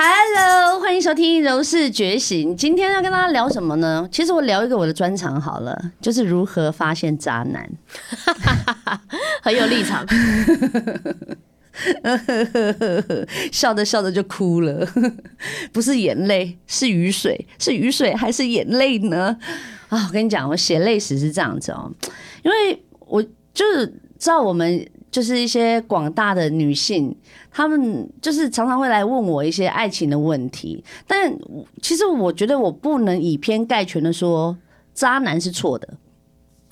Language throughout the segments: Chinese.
Hello，欢迎收听《柔氏觉醒》。今天要跟大家聊什么呢？其实我聊一个我的专长好了，就是如何发现渣男，很有立场。笑着笑着就哭了，不是眼泪，是雨水，是雨水还是眼泪呢？啊，我跟你讲，我写泪史是这样子哦，因为我就是知道我们就是一些广大的女性，她们就是常常会来问我一些爱情的问题，但其实我觉得我不能以偏概全的说渣男是错的，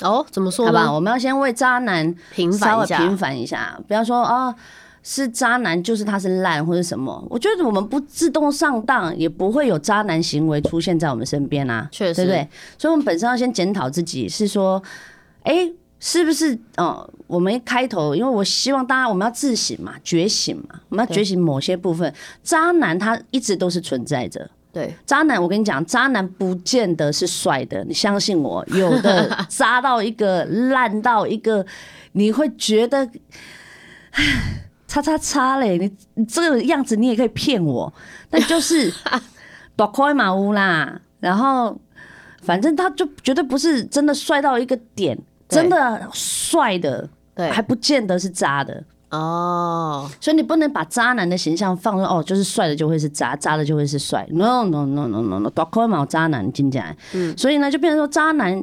哦，怎么说好吧？我们要先为渣男平稍反一下。微平反一下，不要说啊是渣男就是他是烂或者什么。我觉得我们不自动上当，也不会有渣男行为出现在我们身边啊，确实对不对？所以，我们本身要先检讨自己，是说，哎、是不是？哦，我们一开头，因为我希望大家我们要自省嘛，觉醒嘛，我们要觉醒某些部分。渣男他一直都是存在着，对，渣男，我跟你讲，渣男不见得是帅的，你相信我，有的渣到一个烂到一个，你会觉得，唉叉叉叉嘞，你你这个样子你也可以骗我，但就是多亏马乌啦，然后反正他就绝对不是真的帅到一个点，对真的帅的对还不见得是渣的。哦，所以你不能把渣男的形象放说哦，就是帅的就会是渣，渣的就会是帅。No no no no no no，多亏嘛渣男进进来，嗯，所以呢就变成说渣男，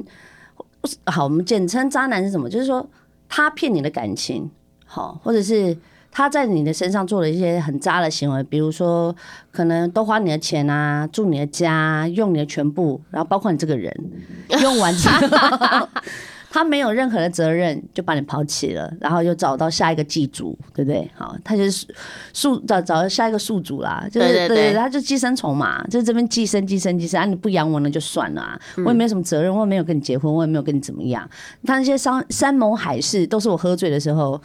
好，我们简称渣男是什么？就是说他骗你的感情，好，或者是他在你的身上做了一些很渣的行为，比如说可能都花你的钱啊，住你的家，用你的全部，然后包括你这个人，用完之后。他没有任何的责任，就把你抛弃了，然后又找到下一个寄主，对不对？好，他就是宿找找到下一个宿主啦，就是对对对他就寄生虫嘛，就是这边寄生寄生寄生啊，你不养我那就算了啊，我也没有什么责任，我也没有跟你结婚，我也没有跟你怎么样。他那些山山盟海誓都是我喝醉的时候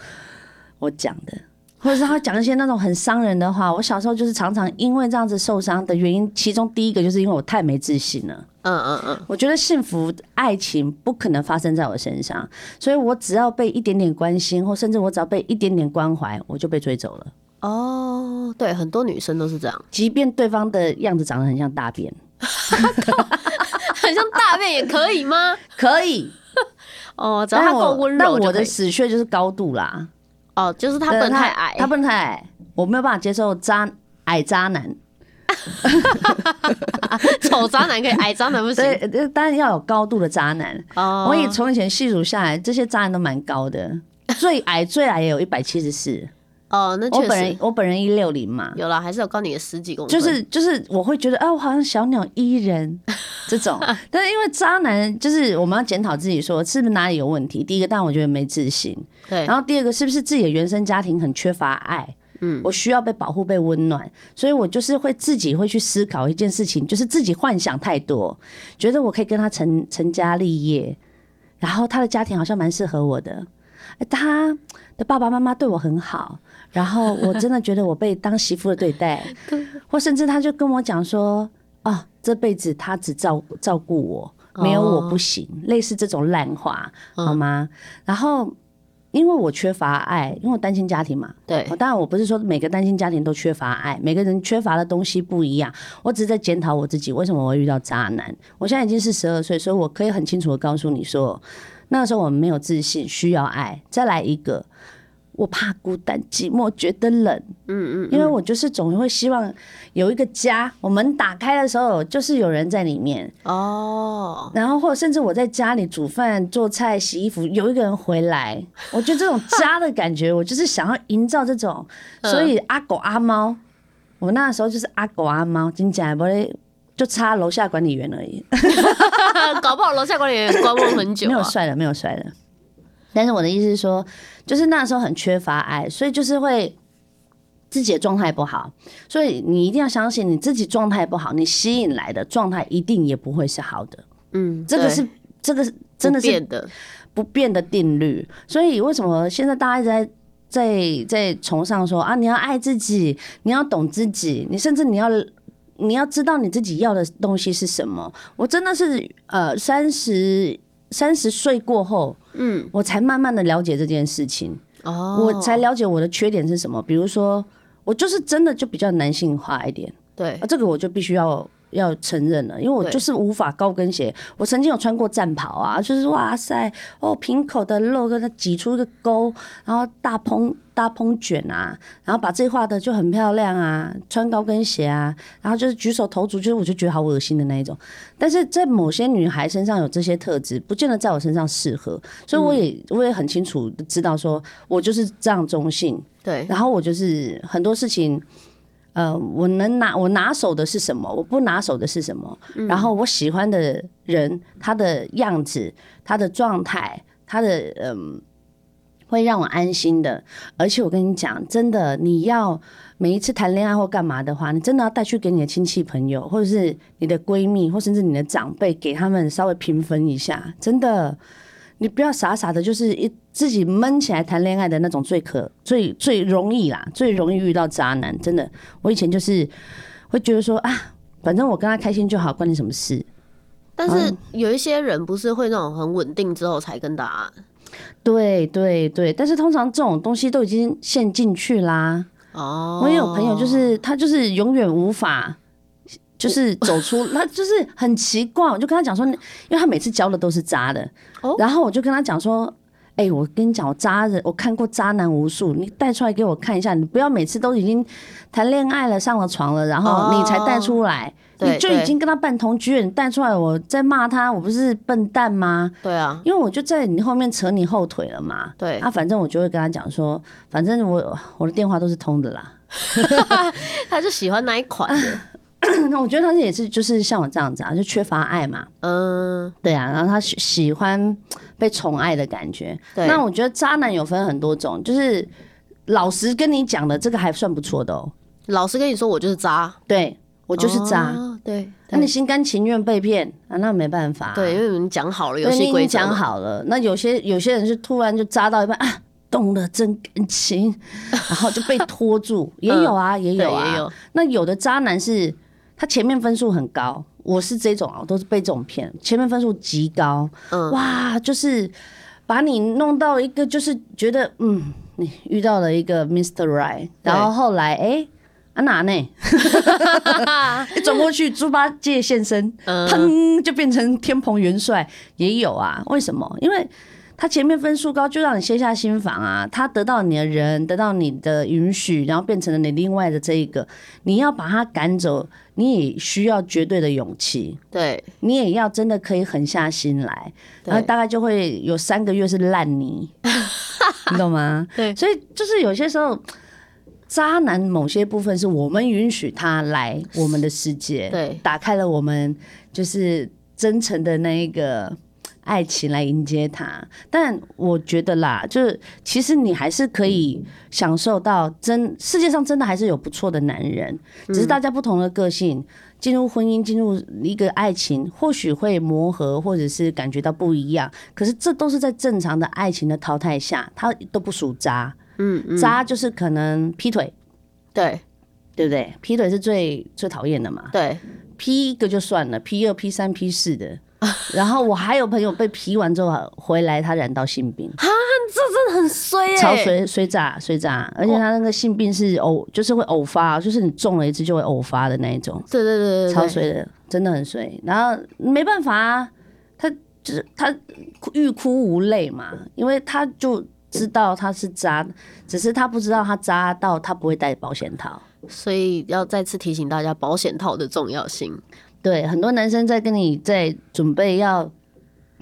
我讲的。或者是他讲一些那种很伤人的话，我小时候就是常常因为这样子受伤的原因，其中第一个就是因为我太没自信了。嗯嗯嗯，我觉得幸福爱情不可能发生在我身上，所以我只要被一点点关心，或甚至我只要被一点点关怀，我就被追走了。哦，对，很多女生都是这样，即便对方的样子长得很像大便，很像大便也可以吗？可以，哦，只要但他够温柔那我的。死穴就是高度啦，哦，就是他不能太矮，他不能太矮，我没有办法接受渣矮渣男，丑渣男可以，矮渣男不行。对，呃当然要有高度的渣男。哦，我也从以前细数下来，这些渣男都蛮高的，最矮最矮也有一百七十四，哦，那确我本人实我本人一六零嘛，有了，还是有高你的十几公分。就是就是我会觉得啊，我好像小鸟依人 这种，但是因为渣男就是我们要检讨自己说是不是哪里有问题。第一个，但我觉得没自信，对，然后第二个是不是自己的原生家庭很缺乏爱。嗯，我需要被保护、被温暖，所以我就是会自己会去思考一件事情，就是自己幻想太多，觉得我可以跟他成成家立业，然后他的家庭好像蛮适合我的，他的爸爸妈妈对我很好，然后我真的觉得我被当媳妇的对待，或甚至他就跟我讲说，哦，这辈子他只照照顾我，没有我不行，类似这种烂话，好吗？然后因为我缺乏爱，因为我单亲家庭嘛，对哦当然我不是说每个单亲家庭都缺乏爱，每个人缺乏的东西不一样，我只是在检讨我自己，为什么我会遇到渣男？我现在已经是十二岁，所以我可以很清楚的告诉你说，那个时候我们没有自信，需要爱。再来一个，我怕孤单寂寞，觉得冷。嗯嗯，因为我就是总会希望有一个家，我门打开的时候就是有人在里面，哦，然后或者甚至我在家里煮饭、做菜、洗衣服，有一个人回来，我觉得这种家的感觉，我就是想要营造这种。所以阿狗阿猫，我那时候就是阿狗阿猫，真假不会就差楼下管理员而已，搞不好楼下管理员观望很久、啊。没有帅的，没有帅的。但是我的意思是说，就是那时候很缺乏爱，所以就是会自己的状态不好，所以你一定要相信你自己状态不好，你吸引来的状态一定也不会是好的。嗯，这个是这个是真的是不变的，不变的定律。所以为什么现在大家一直在在在崇尚说啊，你要爱自己，你要懂自己，你甚至你要你要知道你自己要的东西是什么。我真的是呃三十三十岁过后，嗯，我才慢慢的了解这件事情，哦，我才了解我的缺点是什么。比如说，我就是真的就比较男性化一点。对啊，，这个我就必须要要承认了，因为我就是无法高跟鞋。我曾经有穿过战袍啊，就是哇塞，哦，瓶口的肉跟它挤出一个沟，然后大蓬大蓬卷啊，然后把这画的就很漂亮啊，穿高跟鞋啊，然后就是举手投足，就是我就觉得好恶心的那一种。但是在某些女孩身上有这些特质，不见得在我身上适合，所以我也、我也很清楚知道说，我就是这样中性，对，然后我就是很多事情，呃，我能拿我拿手的是什么，我不拿手的是什么。然后我喜欢的人，他的样子、他的状态、他的嗯，会让我安心的。而且我跟你讲，真的，你要每一次谈恋爱或干嘛的话，你真的要带去给你的亲戚朋友，或者是你的闺蜜，或甚至你的长辈，给他们稍微平分一下，真的。你不要傻傻的，就是一自己闷起来谈恋爱的那种最可最最容易啦，最容易遇到渣男。真的，我以前就是会觉得说啊，反正我跟他开心就好，关你什么事？但是有一些人不是会那种很稳定之后才跟答案对对对，但是通常这种东西都已经陷进去啦。哦。我也有朋友，就是他就是永远无法。就是走出，他就是很奇怪，我就跟他讲说，因为他每次教的都是渣的，哦然后我就跟他讲说，哎、我跟你讲，我渣人，我看过渣男无数，你带出来给我看一下，你不要每次都已经谈恋爱了，上了床了，然后你才带出来，对你就已经跟他办同居了，你带出来，我在骂他，我不是笨蛋吗？对啊，因为我就在你后面扯你后腿了嘛。对啊，反正我就会跟他讲说，反正我我的电话都是通的啦。他就喜欢那一款的，那我觉得他也是，就是像我这样子啊，就缺乏爱嘛。嗯，对啊，然后他喜喜欢被宠爱的感觉。对那我觉得渣男有分很多种，就是老实跟你讲的，这个还算不错的哦。老实跟你说，我就是渣，对我就是渣，哦对，那你心甘情愿被骗啊？那没办法、对，因为你们讲好了游对，你已戏规则嘛，经讲好了。那有些有些人是突然就渣到一半啊，动了真感情，然后就被拖住，也有啊，也有啊，也有，那有的渣男是他前面分数很高，我是这种啊，我都是被这种骗，前面分数极高，嗯哇，就是把你弄到一个就是觉得嗯，你遇到了一个 Mr. Right，然后后来哎。啊哪呢？一转过去，猪八戒现身，嗯砰就变成天蓬元帅，也有啊。为什么？因为他前面分数高，就让你卸下心防啊。他得到你的人，得到你的允许，然后变成了你另外的这一个，你要把他赶走，你也需要绝对的勇气，对你也要真的可以狠下心来，然后大概就会有三个月是烂泥，你懂吗？对所以就是有些时候。渣男某些部分是我们允许他来我们的世界，对打开了我们就是真诚的那一个爱情来迎接他。但我觉得啦，就是其实你还是可以享受到真世界上真的还是有不错的男人，只是大家不同的个性。进入婚姻，进入一个爱情，或许会磨合，或者是感觉到不一样。可是这都是在正常的爱情的淘汰下，他都不属渣。嗯嗯，渣就是可能劈腿，对。对不对？劈腿是最最讨厌的嘛。对，劈一个就算了，劈二、劈三、劈四的。然后我还有朋友被劈完之后回来，他染到性病，这真的很衰耶，超水水炸水炸，而且他那个性病是偶，就是会偶发，就是你中了一次就会偶发的那一种，对对对超水的，真的很衰。然后没办法啊，他就是他欲哭无泪嘛，因为他就知道他是渣，只是他不知道他渣到他不会戴保险套。所以要再次提醒大家保险套的重要性。对，很多男生在跟你在准备要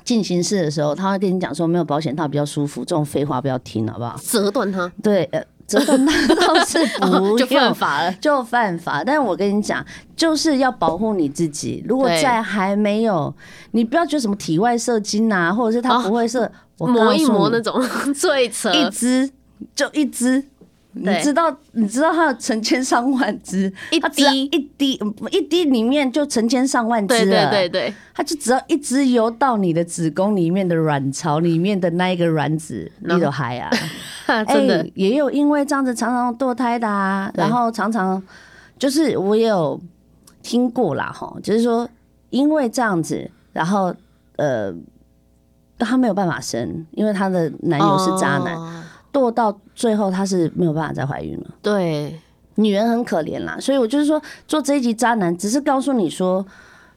进行式的时候，他会跟你讲说没有保险套比较舒服，这种废话不要听，好不好？折断他对，呃，折断他倒是不 就犯。法了。就犯法，但我跟你讲，就是要保护你自己。如果对在还没有，你不要觉得什么体外射精啊，或者是他哦不会射，我磨一磨那种 最扯，一只就一只，你知道你知道它有成千上万只，一滴。一滴嗯一滴里面就成千上万只对了。对对。对，它就只要一直游到你的子宫里面的卵巢里面的那一个卵子，你都嗨啊！真的。哎也有因为这样子常常堕胎的啊，然后常常就是我也有听过啦，哈，就是说因为这样子，然后呃，她没有办法生，因为她的男友是渣男，哦。堕到最后她是没有办法再怀孕了。对，女人很可怜啦，所以我就是说做这一集渣男，只是告诉你说，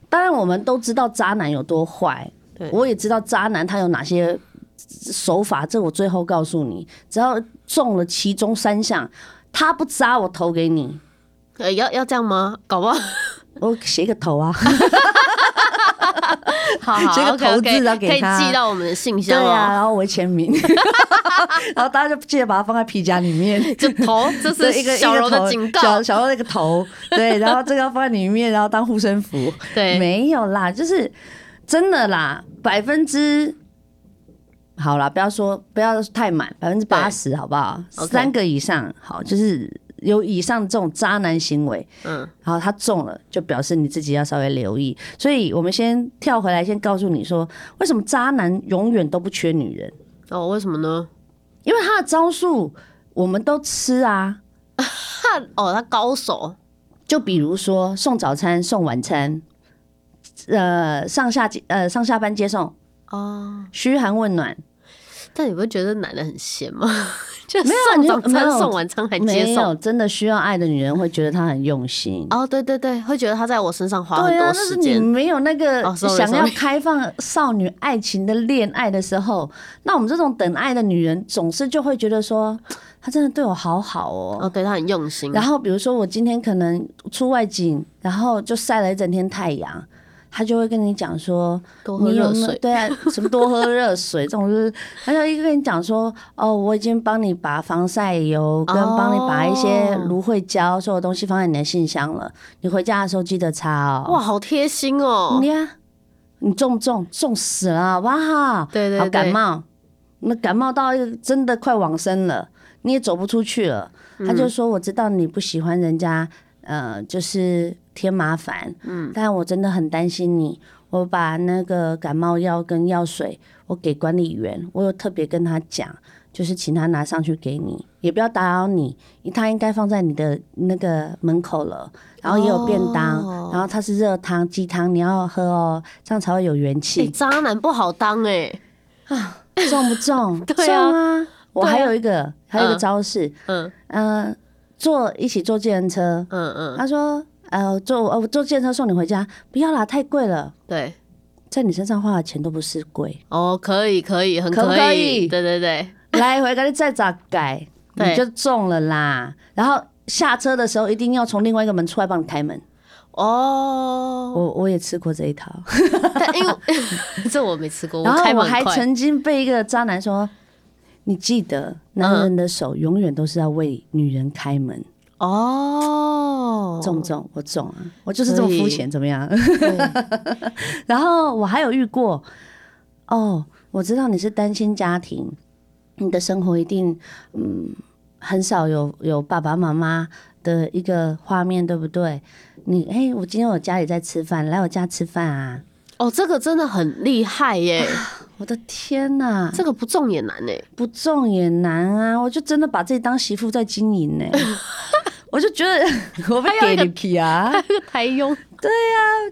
当然我们都知道渣男有多坏。对，我也知道渣男他有哪些手法，这我最后告诉你，只要中了其中三项，他不渣我投给你，呃，要要这样吗？搞不好，我写个头啊，好好这个 OK，资要给可以他寄到我们的信箱对箱啊，哦。然后我会签名，然后大家就记得把它放在皮夹里面。就头，这，是一个小柔的警告小。小柔那个头，对，然后这个要放在里面，然后当护身符。对，没有啦，就是真的啦，百分之好啦，不要说不要太满，百分之八十好不好？三个以上好，就是有以上这种渣男行为，嗯，然后他中了，就表示你自己要稍微留意。所以我们先跳回来，先告诉你说，为什么渣男永远都不缺女人？哦，为什么呢？因为他的招数我们都吃啊。哦，他高手，就比如说送早餐、送晚餐，呃，上下呃上下班接送，哦，嘘寒问暖，但你不会觉得男的很闲吗？就没有早餐、送晚餐还接送。真的需要爱的女人会觉得他很用心。哦，对对对，会觉得他在我身上花很对啊，多但是你时间。没有那个想要开放少女爱情的恋爱的时候，那我们这种等爱的女人总是就会觉得说，他真的对我好好哦。哦，对他很用心。然后比如说我今天可能出外景，然后就晒了一整天太阳，他就会跟你讲说，多喝你有热水。对啊，什么多喝热水 这种，就是他就一个跟你讲说，哦，我已经帮你把防晒油跟帮你把一些哦芦荟胶所有东西放在你的信箱了，你回家的时候记得擦哦。哇，好贴心哦。你呀，你中不中？中死了，好不好？对对对感冒，那感冒到真的快往生了，你也走不出去了。他就说：“我知道你不喜欢人家，呃，就是添麻烦，嗯，但我真的很担心你。我把那个感冒药跟药水，我给管理员，我有特别跟他讲，就是请他拿上去给你，也不要打扰你，他应该放在你的那个门口了。然后也有便当，哦然后它是热汤、鸡汤，你要喝哦，这样才会有元哎，气。渣男不好当哎。啊，重不重？重啊！我还有一个，还有一个嗯招式，嗯呃，坐一起坐计程车，嗯嗯，他说，呃，坐呃我坐计程车送你回家，不要啦，太贵了，对。在你身上花的钱都不是贵，哦，可以可以，很可不可以？对对对，来回给你再咋改，对。你就中了啦。然后下车的时候一定要从另外一个门出来帮你开门，哦，我我也吃过这一套。但因为 这我没吃过，然后我还曾经被一个渣男说，你记得男人的手永远都是要为女人开门。哦，中不中？我中啊！我就是这么肤浅，怎么样？然后我还有遇过，哦，我知道你是单亲家庭，你的生活一定嗯很少有有爸爸妈妈的一个画面，对不对？你哎，我今天我家里在吃饭，来我家吃饭啊！哦，这个真的很厉害耶，我的天哪，这个不中也难哎，不中也难啊！我就真的把自己当媳妇在经营呢、我就觉得 我被给你去啊！这个台用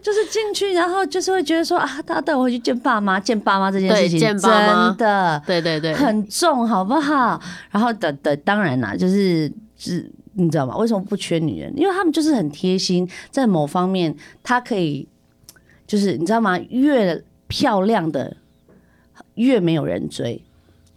就是进去，然后就是会觉得说啊，他带我回去见爸妈，见爸妈这件事情对见爸妈真的对对对，很重，好不好？然后的的当然啦，就是是，你知道吗？为什么不缺女人？因为他们就是很贴心，在某方面，他可以就是你知道吗？越漂亮的越没有人追，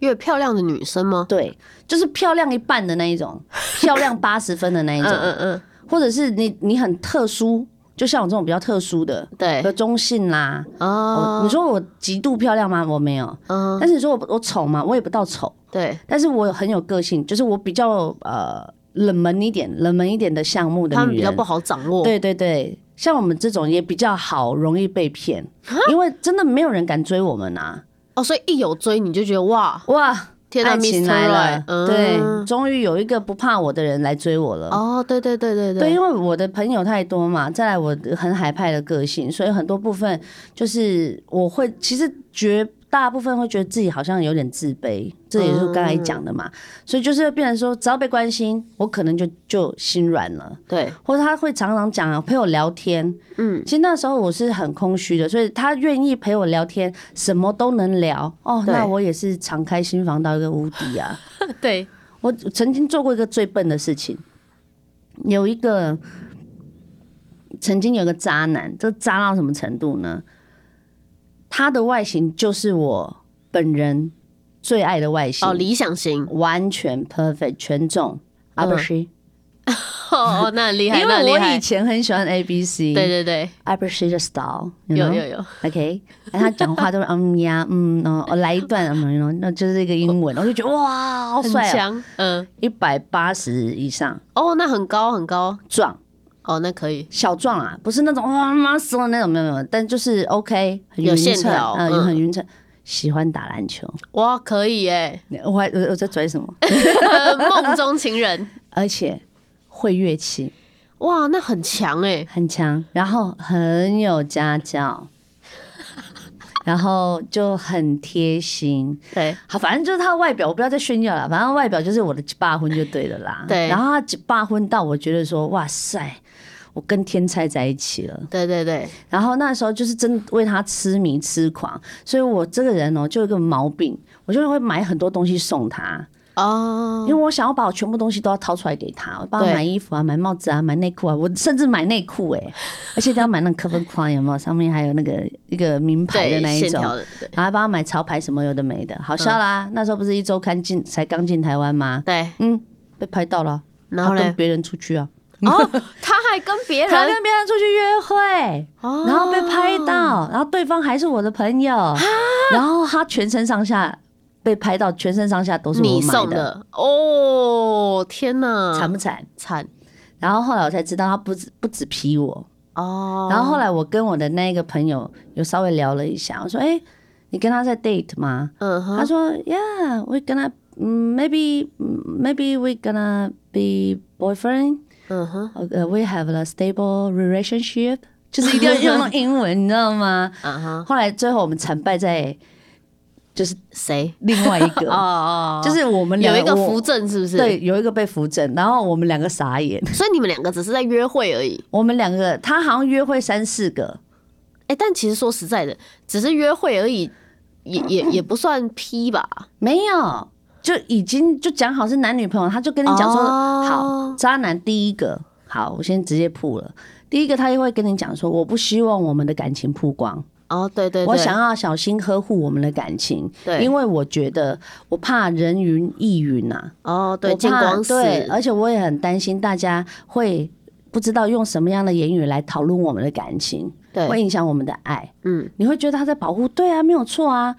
越漂亮的女生吗？对，就是漂亮一半的那一种，漂亮八十分的那一嗯种，嗯嗯，或者是你你很特殊，就像我这种比较特殊的。对和中性啦，哦你，说我极度漂亮吗？我没有。嗯，但是你说我我丑吗？我也不到丑，对，但是我很有个性，就是我比较呃冷门一点，冷门一点的项目的女人他们比较不。好掌握，对对对，像我们这种也比较好，容易被骗，因为真的没有人敢追我们啊！哦，所以一有追你就觉得哇，哇，天呐爱情.来了嗯对，终于有一个不怕我的人来追我了。哦，对对对对对，因为我的朋友太多嘛，再来我很海派的个性，所以很多部分就是我会，其实绝大部分会觉得自己好像有点自卑，这也是我刚才讲的嘛，所以就是变成说，只要被关心，我可能就就心软了，对，或者他会常常讲啊陪我聊天，嗯，其实那时候我是很空虚的，所以他愿意陪我聊天，什么都能聊，哦，那我也是敞开心房到一个无敌啊。对，我曾经做过一个最笨的事情，有一个曾经有个渣男，这渣到什么程度呢？他的外形就是我本人最爱的外形，哦，理想型。完全 perfect 全中。阿嗯。布西，哦，那很厉害，因为我以。前很喜欢 A B C，对对对，阿布西的 style，you 有？有有，OK，他讲话都是嗯呀嗯哦，我来一段嗯，那就是一个英文，我就觉得哇，好很强，嗯，一百八十以上，哦，那很高很高，壮哦，那可以，小壮啊，不是那种哇 muscle 那种没有没有，但就是 OK，很有线条嗯，嗯很匀称。喜欢打篮球，哇，可以耶，我还我我在追什么？梦中情人，而且会乐器，哇，那很强哎，很强，然后很有家教，然后就很贴心。对，好，反正就是他的外表，我不要再炫耀了。反正外表就是我的霸婚就对了啦。对然后他霸婚到我觉得说，哇塞，我跟天才在一起了。对对对，然后那时候就是真的为他痴迷痴狂，所以我这个人哦，就有一个毛病，我就会买很多东西送他，哦因为，我想要把我全部东西都要掏出来给他，我帮他对买衣服啊，买帽子啊，买内裤啊，我甚至买内裤哎，而且都要买那个 Calvin Klein 有没有？上面还有那个一个名牌的，那一种。然后还帮他买潮牌什么有的没的，好笑啦！那时候不是一周刊进才刚进台湾吗？对，嗯，被拍到了，然后跟别人出去啊，哦，他还跟别人他人，跟别人出去约会，哦。然后被拍到，然后对方还是我的朋友，然后他全身上下被拍到，全身上下都是我你送的，哦，天哪，惨不惨？惨。然后后来我才知道他不止不止劈我，哦，然后后来我跟我的那个朋友有稍微聊了一下，我说：“哎、你跟他在 date 吗？”嗯哼，他说：“Yeah, we gonna mm, maybe maybe we gonna be boyfriend. 嗯哼，呃、we have a stable relationship。”就是一定要用到英文，你知道吗？嗯哼，后来最后我们惨败在就是谁？另外一个，哦哦，就是我们有一个扶正是不是？对，，有一个被扶正，然后我们两个傻眼，所以你们两个只是在约会而已。我们两个他好像约会三四个，哎、但其实说实在的，只是约会而已，也也也不算 P 吧。没有，就已经就讲好是男女朋友，他就跟你讲说，哦。好，渣男第一个，好，我先直接铺了。第一个，他就会跟你讲说，我不希望我们的感情曝光，哦，对对对，我想要小心呵护我们的感情，对，因为我觉得我怕人云亦云呐、哦，对，我怕见光死，对，而且我也很担心大家会不知道用什么样的言语来讨论我们的感情，会对，影响我们的爱。嗯，你会觉得他在保护，对啊，没有错啊，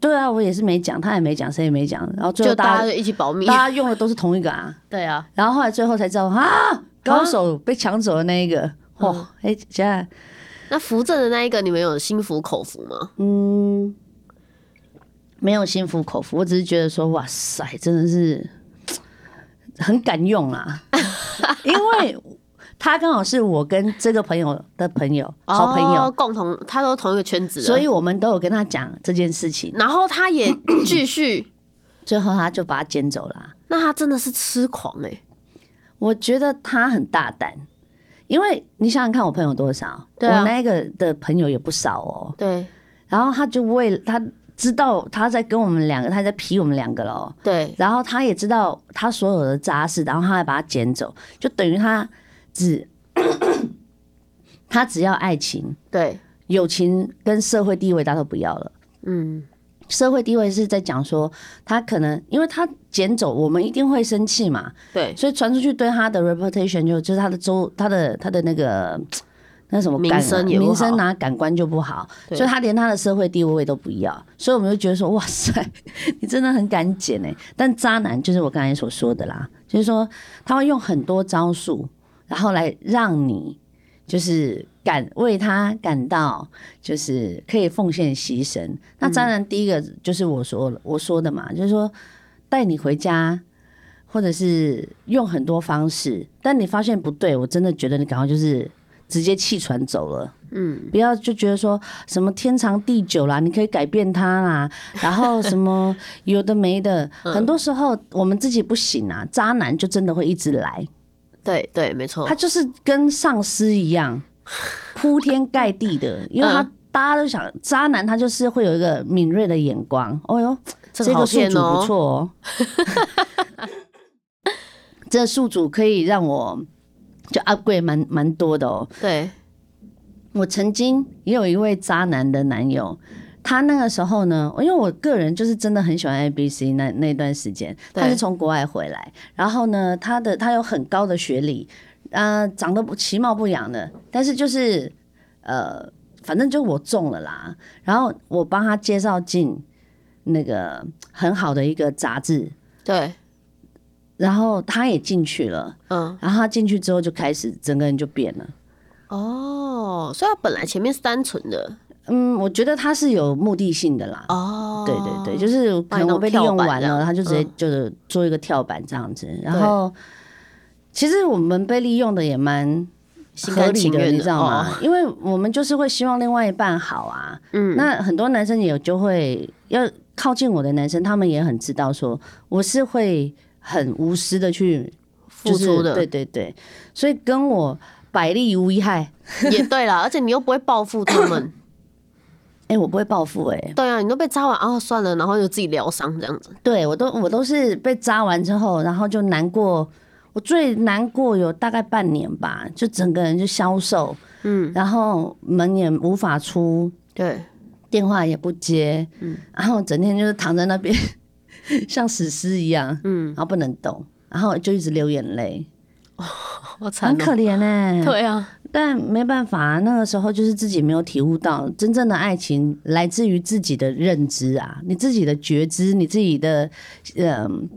对啊，我也是没讲，他也没讲，谁也没讲，然后最后大家就大家就一起保密。大。家用的都是同一个啊，对啊，然后后来最后才知道啊，高手被抢走的那一个，嗯。哦，哎、现在那扶正的那一个，你们有心服口服吗？嗯，没有心服口服，我只是觉得说，哇塞，真的是很敢用啊，因为他刚好是我跟这个朋友的朋友，好朋友，哦共同，他都同一个圈子，所以我们都有跟他讲这件事情，然后他也 继续，最后他就把他捡走了。啊、那他真的是痴狂哎、我觉得他很大胆，因为你想想看，我朋友多少，我那个的朋友也不少哦。对。然后他就为了他知道他在跟我们两个，他在皮我们两个喽。对。然后他也知道他所有的渣事，然后他还把他捡走，就等于他只他只要爱情、对，友情跟社会地位，他都不要了。嗯，社会地位是在讲说，他可能因为他捡走，我们一定会生气嘛，对，所以传出去对他的 reputation 就就是他的周他的他的那个那什么名声也名声拿感官就不好，所以他连他的社会地位都不要，所以我们就觉得说哇塞，你真的很敢捡哎。但渣男就是我刚才所说的啦，就是说他会用很多招数，然后来让你就是感为他感到就是可以奉献牺牲。那渣男第一个就是我说了我说的嘛，就是说带你回家。或者是用很多方式，但你发现不对，我真的觉得你赶快就是直接弃船走了。嗯，不要就觉得说什么天长地久啦，你可以改变他啦，然后什么有的没的，很多时候我们自己不行啊，渣男就真的会一直来，对对，没错他，就是跟丧尸一样 铺天盖地的，因为他。嗯大家都想，渣男他就是会有一个敏锐的眼光。哦哟，这个宿主不错哦，这宿主可以让我就 upgrade 蛮蛮多的哦。对，我曾经也有一位渣男的男友，他那个时候呢，因为我个人就是真的很喜欢 A B C 那那段时间，对。他是从国外回来，然后呢，他的他有很高的学历，呃，长得不其貌不扬的，但是就是呃，反正就我中了啦，然后我帮他介绍进那个很好的一个杂志，对，然后他也进去了，嗯，然后他进去之后就开始整个人就变了。哦，所以他本来前面是单纯的，嗯，我觉得他是有目的性的啦。哦，对对对，就是可能我被利用完了，他就直接嗯就是做一个跳板这样子。然后，其实我们被利用的也蛮心合理的，甘情愿的你知道吗？哦因为我们就是会希望另外一半好啊。嗯，那很多男生也就会要靠近我的男生，他们也很知道说我是会很无私的去就是付出的对对对，所以跟我百利无一害。也对啦，而且你又不会报复他们，哎、我不会报复哎、对啊，你都被扎完啊，算了，然后就自己疗伤这样子，对我都我都是被扎完之后，然后就难过。我最难过有大概半年吧，就整个人就消瘦，嗯，然后门也无法出，对，电话也不接，嗯，然后整天就是躺在那边 像死尸一样，嗯，然后不能动，然后就一直流眼泪，好惨哦，很可怜哎、对啊，但没办法，那个时候就是自己没有体悟到真正的爱情来自于自己的认知啊，你自己的觉知，你自己的嗯、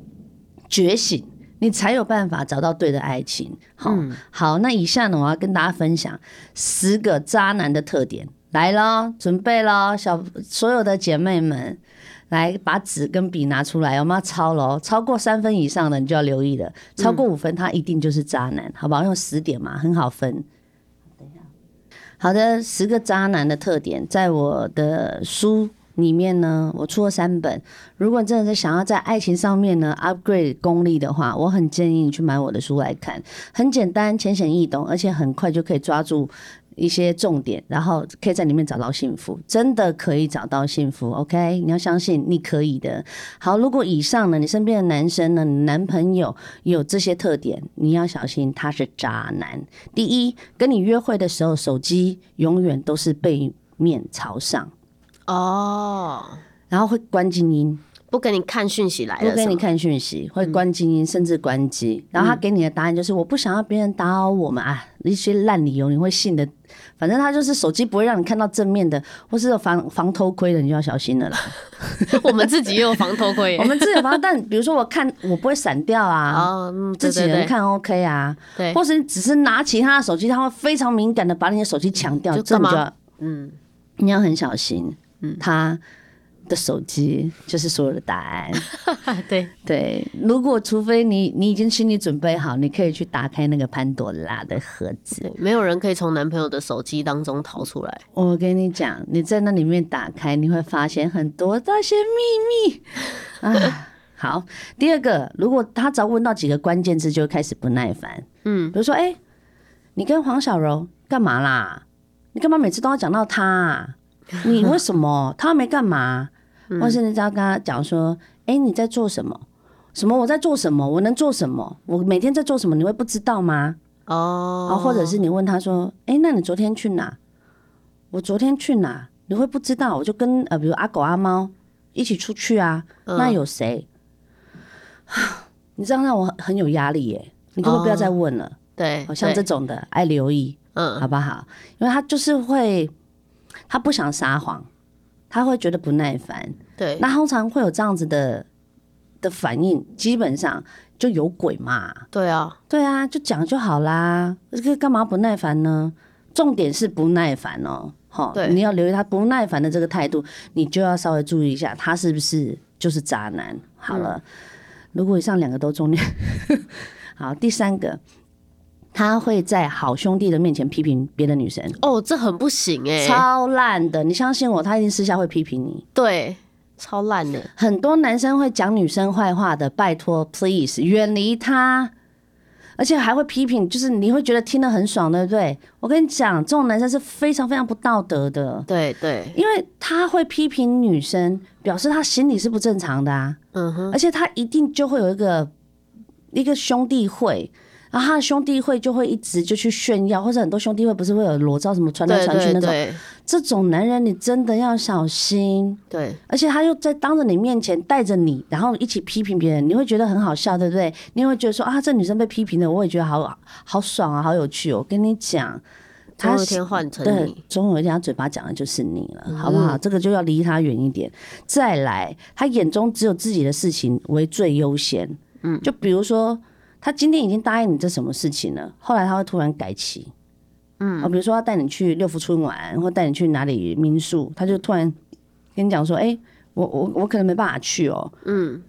觉醒，你才有办法找到对的爱情。好、好，那以下呢，我要跟大家分享十个渣男的特点，来喽，准备喽，小所有的姐妹们。来，把纸跟笔拿出来，我们要抄喽。超过三分以上的，你就要留意了。超过五分，他一定就是渣男，好不好？用十点嘛，很好分。好的，十个渣男的特点，在我的书里面呢，我出了三本。如果真的是想要在爱情上面呢 upgrade 功力的话，我很建议你去买我的书来看，很简单、浅显易懂，而且很快就可以抓住一些重点，然后可以在里面找到幸福，真的可以找到幸福。OK，你要相信你可以的。好，如果以上呢，你身边的男生呢，你男朋友有这些特点，你要小心他是渣男。第一，跟你约会的时候，手机永远都是背面朝上，哦，然后会关静音，不给你看讯息来了，不给你，看讯息，会关静音，甚至关机。然后他给你的答案就是：我不想要别人打扰我们啊，一些烂理由你会信的。反正他就是手机不会让你看到正面的，或是有防防偷窥的，你就要小心了啦。我们自己也有防偷窥我，们自己有防，但比如说我看我不会闪掉啊，哦，嗯，自对对对，己人看 OK 啊，对，或是你只是拿其他的手机，他会非常敏感的把你的手机抢掉，就这你就要嗯，你要很小心，嗯。他的手机就是所有的答案。对，对，如果除非你你已经心理准备好，你可以去打开那个潘朵拉的盒子。没有人可以从男朋友的手机当中逃出来。我跟你讲，你在那里面打开，你会发现很多那些秘密 啊。好，第二个，如果他只要问到几个关键字，就开始不耐烦。嗯，比如说，哎、你跟黄小柔干嘛啦？你干嘛每次都要讲到他、啊？你为什么？他没干嘛？或是你只要跟他讲说，哎、你在做什么？什么我在做什么？我能做什么？我每天在做什么？你会不知道吗？哦啊，，或者是你问他说，哎、那你昨天去哪？我昨天去哪？你会不知道？我就跟呃，比如阿狗阿猫一起出去啊，那有谁？你这样让我很很有压力耶。你可不可以不要再问了？对，好像这，种的爱留意，嗯，好不好？因为他就是会，他不想撒谎，他会觉得不耐烦。对，那通常会有这样子的的反应，基本上就有鬼嘛。对啊，对啊，就讲就好啦，这个干嘛不耐烦呢？重点是不耐烦哦，哈，对你要留意他不耐烦的这个态度，你就要稍微注意一下，他是不是就是渣男？好了，如果以上两个都中，好，第三个，他会在好兄弟的面前批评别的女生，哦，这很不行哎，超烂的，你相信我，他一定私下会批评你。对，超烂的，很多男生会讲女生坏话的，拜托，please 远离他，而且还会批评，就是你会觉得听得很爽，对不对？我跟你讲，这种男生是非常非常不道德的，对对，因为他会批评女生，表示他心理是不正常的啊，嗯哼，而且他一定就会有一个一个兄弟会。然然后他的兄弟会就会一直就去炫耀，或者很多兄弟会不是会有裸照什么传来对传去那种，对对这种男人你真的要小心。对，而且他又在当着你面前带着你，然后一起批评别人，你会觉得很好笑，对不对？你会觉得说啊，这女生被批评了，我也觉得好好爽啊，好有趣哦。我跟你讲，他有一他天换成对你，，总有一天他嘴巴讲的就是你了，好不好？这个就要离他远一点。再来，他眼中只有自己的事情为最优先。嗯，就比如说，他今天已经答应你这什么事情了，后来他会突然改期。嗯，哦，比如说要带你去六福村玩，或带你去哪里民宿，他就突然跟你讲说：“哎、我我我可能没办法去哦。”嗯，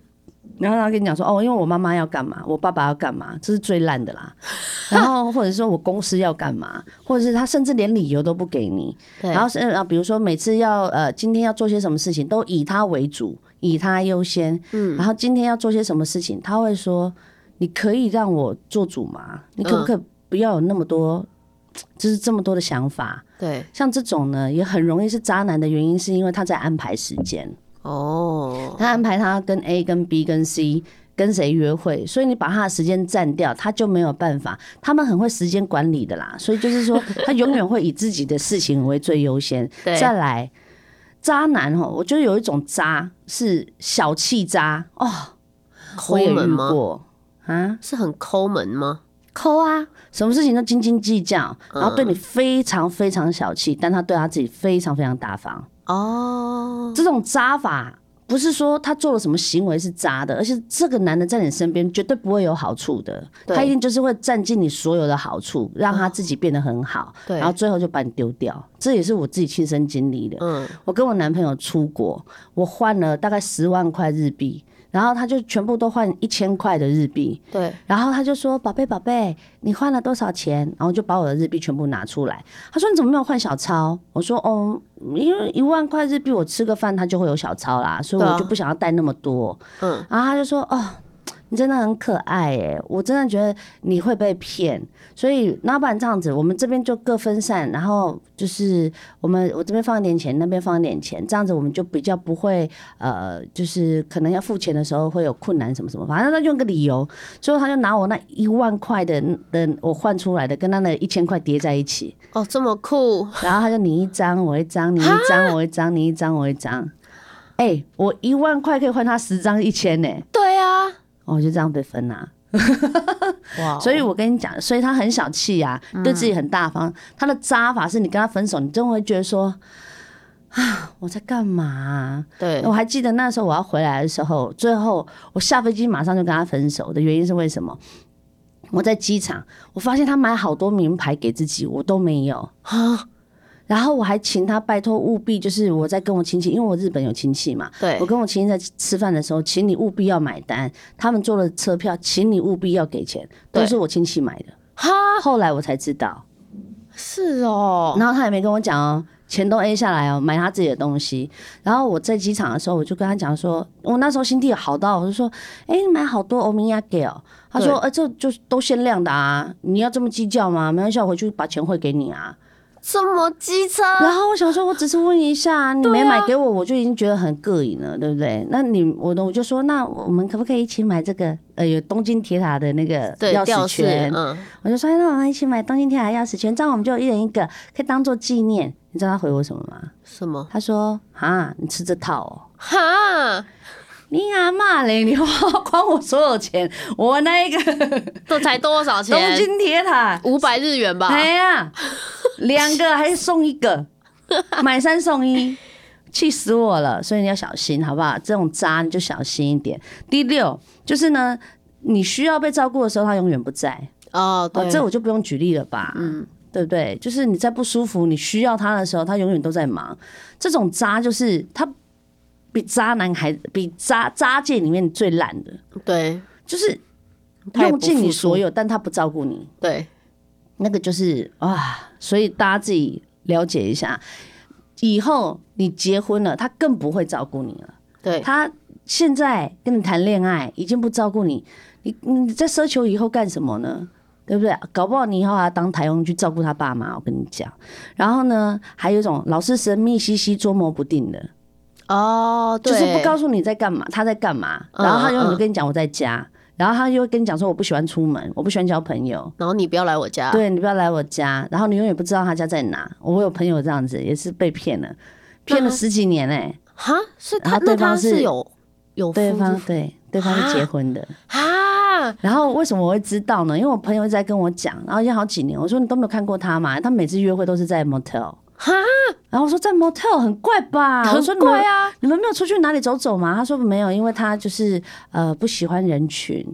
然后他跟你讲说：“哦，因为我妈妈要干嘛，我爸爸要干嘛，这是最烂的啦。”然后或者说我公司要干嘛，或者是他甚至连理由都不给你。对然后是啊，比如说每次要呃，今天要做些什么事情，都以他为主，以他优先。嗯，然后今天要做些什么事情，他会说：“你可以让我做主吗？你可不可以不要有那么多，就是这么多的想法？”对，像这种呢，也很容易是渣男的原因，是因为他在安排时间。哦，他安排他跟 A、跟 B、跟 C 跟谁约会，所以你把他的时间占掉，他就没有办法。他们很会时间管理的啦，所以就是说，他永远会以自己的事情为最优先。对再来，渣男哦，我觉得有一种渣是小气渣哦，我也遇？过啊，是很抠门吗？抠啊，什么事情都斤斤计较，然后对嗯你非常非常小气，但他对他自己非常非常大方。哦，这种渣法不是说他做了什么行为是渣的，而且这个男的在你身边绝对不会有好处的，他一定就是会占尽你所有的好处，让他自己变得很好，对然后最后就把你丢掉。这也是我自己亲身经历的。嗯，我跟我男朋友出国，我换了大概十万块日币，然后他就全部都换一千块的日币，对，然后他就说：“宝贝，宝贝，你换了多少钱？”然后就把我的日币全部拿出来。他说：“你怎么没有换小钞？”我说：“哦，因为一万块日币我吃个饭，他就会有小钞啦，所以我就不想要带那么多。嗯，然后他就说：“哦。”你真的很可爱哎，我真的觉得你会被骗，所以那不然这样子，我们这边就各分散，然后就是我们我这边放一点钱，那边放一点钱，这样子我们就比较不会呃，就是可能要付钱的时候会有困难什么什么，反正他用个理由，最后他就拿我那一万块的的我换出来的跟他那一千块叠在一起，哦，这么酷，然后他就你一张我一张，你一张我一张，你一张我一张，哎、我一万块可以换他十张一千呢，对啊，我就这样被分啦、哇，哦 所以我跟你讲，所以他很小气啊，对自己很大方。他的渣法是你跟他分手，你真会觉得说，啊，我在干嘛啊、对我还记得那时候我要回来的时候，最后我下飞机马上就跟他分手的原因是为什么？我在机场，我发现他买好多名牌给自己，我都没有。啊，然后我还请他拜托务必，就是我在跟我亲戚，因为我日本有亲戚嘛，对我，跟我亲戚在吃饭的时候，请你务必要买单。他们坐的车票，请你务必要给钱，都是我亲戚买的。哈，后来我才知道，是哦，然后他也没跟我讲哦，钱都 A 下来哦，买他自己的东西。然后我在机场的时候，我就跟他讲说，我那时候心地好到，我就说，哎、你买好多欧米亚给哦。他说，哎、这就都限量的啊，你要这么计较吗？没关系，我回去把钱汇给你啊。这么机车，然后我想说，我只是问一下，你没买给我，我就已经觉得很膈应了，对不对？那你我的我就说，那我们可不可以一起买这个？呃，有东京铁塔的那个对，钥，匙圈，嗯，我就说，哎那我们一起买东京铁塔钥匙圈，这样我们就一人一个，可以当做纪念。你知道他回我什么吗？什么？他说：“啊，你吃这套哦，哈，你阿妈嘞，你花光我所有钱，我那一个这才多少钱东？京铁塔，五百日元吧？哎呀，两个还送一个，买三送一。”气死我了，所以你要小心，好不好？这种渣你就小心一点。第六就是呢，你需要被照顾的时候，他永远不在。哦，哦，对，这我就不用举例了吧，嗯，对不对？就是你在不舒服，你需要他的时候，他永远都在忙。这种渣就是他比渣男还比渣渣界里面最烂的，对就是用尽你所有，但他不照顾你，对，那个就是啊，所以大家自己了解一下。以后你结婚了，他更不会照顾你了。对，他现在跟你谈恋爱，已经不照顾你，你你在奢求以后干什么呢？对不对？搞不好你以后还要当台佣去照顾他爸妈，我跟你讲。然后呢，还有一种老是神秘兮兮、捉摸不定的，哦，就，是不告诉你在干嘛，他在干嘛，嗯然后他永远嗯就跟你讲我在家，然后他就会跟你讲说我不喜欢出门，我不喜欢交朋友，然后你不要来我家，对你不要来我家，然后你永远不知道他家在哪。我有朋友这样子，也是被骗了，骗了十几年哎、哈，是他对方是是有有对夫方对对方是结婚的。啊，然后为什么我会知道呢？因为我朋友一直在跟我讲，然后已经好几年，我说你都没有看过他嘛？他每次约会都是在 motel。哈，然后我说在 motel 很怪吧？我说很怪啊，你们没有出去哪里走走吗？他说没有，因为他就是呃不喜欢人群，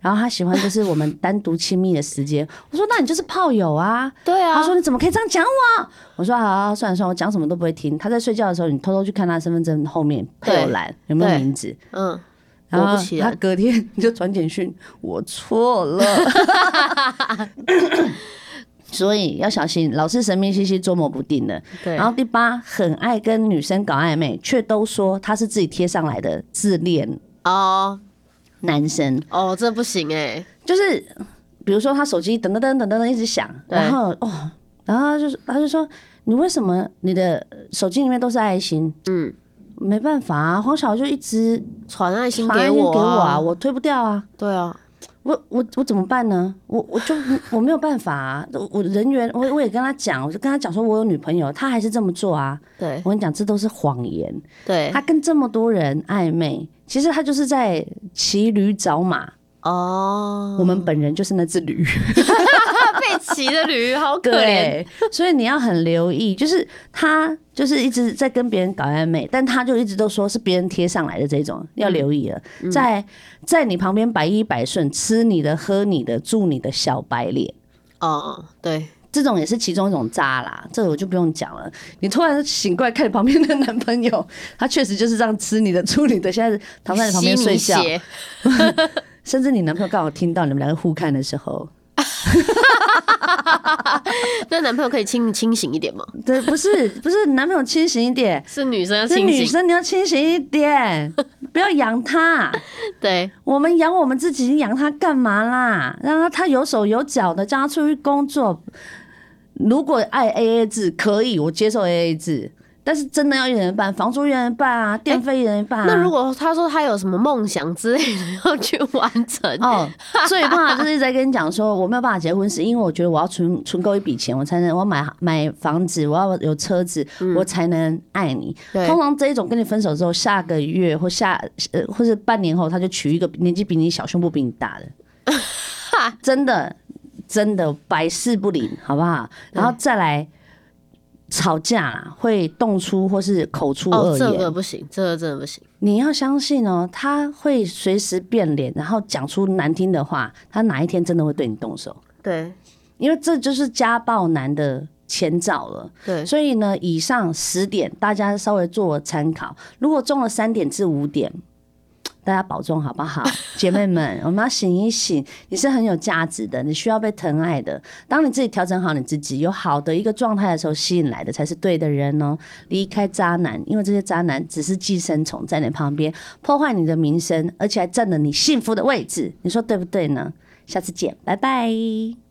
然后他喜欢就是我们单独亲密的时间。我说那你就是炮友啊。对啊，他说你怎么可以这样讲我？我说好啊，算了算了，我讲什么都不会听。他在睡觉的时候，你偷偷去看他身份证后面配偶栏有没有名字，嗯，然后他隔天你 就传简讯，我错了。所以要小心，老是神秘兮兮、捉摸不定的。对，然后第八，很爱跟女生搞暧昧，却都说他是自己贴上来的自恋哦男生。哦，这不行哎，就是比如说他手机噔噔噔噔噔噔一直响，然后哦，然后他就他就说你为什么你的手机里面都是爱心？嗯，没办法啊，黄小就一直传爱心传爱心我给我啊，啊，我推不掉啊。对啊，我我我怎么办呢？我我就我没有办法啊！我我人缘，我我也跟他讲，我就跟他讲说我有女朋友，他还是这么做啊！对我跟你讲，这都是谎言。对他，跟这么多人暧昧，其实他就是在骑驴找马。哦，我们本人就是那只驴，被骑的驴好可怜，所以你要很留意，就是他就是一直在跟别人搞暧昧，但他就一直都说是别人贴上来的这种，要留意了，在在你旁边百依百顺，吃你的、喝你的、住你的小白脸。哦，对，这种也是其中一种渣啦，这个我就不用讲了。你突然醒过来看你旁边的男朋友，他确实就是这样吃你的、住你的，现在躺在你旁边睡觉。甚至你男朋友刚好听到你们两个互看的时候，那男朋友可以清清醒一点吗？对，不是不是，男朋友清醒一点，是女生要是清醒，女生你要清醒一点，不要养他。对，我们养我们自己，养他干嘛啦？让他他有手有脚的，叫他出去工作。如果爱 A A 制可以，我接受 A A 制，但是真的要一人办，房租一人办啊，电费一人办、啊。那如果他说他有什么梦想之类的要去完成，哦，最怕就是一直在跟你讲说我没有办法结婚，是因为我觉得我要存存够一笔钱，我才能我要买买房子，我要有车子，我才能爱你。通常这一种跟你分手之后，下个月或下呃或是半年后，他就娶一个年纪比你小、胸部比你大的，真的真的百试不灵，好不好？然后再来吵架啦，会动粗或是口出哦，这恶言。个不行，这个真的不行。你要相信哦，他会随时变脸，然后讲出难听的话，他哪一天真的会对你动手，对因为这就是家暴男的前兆了。对，所以呢，以上十点大家稍微做参考，如果中了三点至五点。大家保重好不好，姐妹们，我们要醒一醒，你是很有价值的，你需要被疼爱的。当你自己调整好你自己，有好的一个状态的时候，吸引来的才是对的人哦。离开渣男，因为这些渣男只是寄生虫，在你旁边破坏你的名声，而且还占了你幸福的位置，你说对不对呢？下次见，拜拜。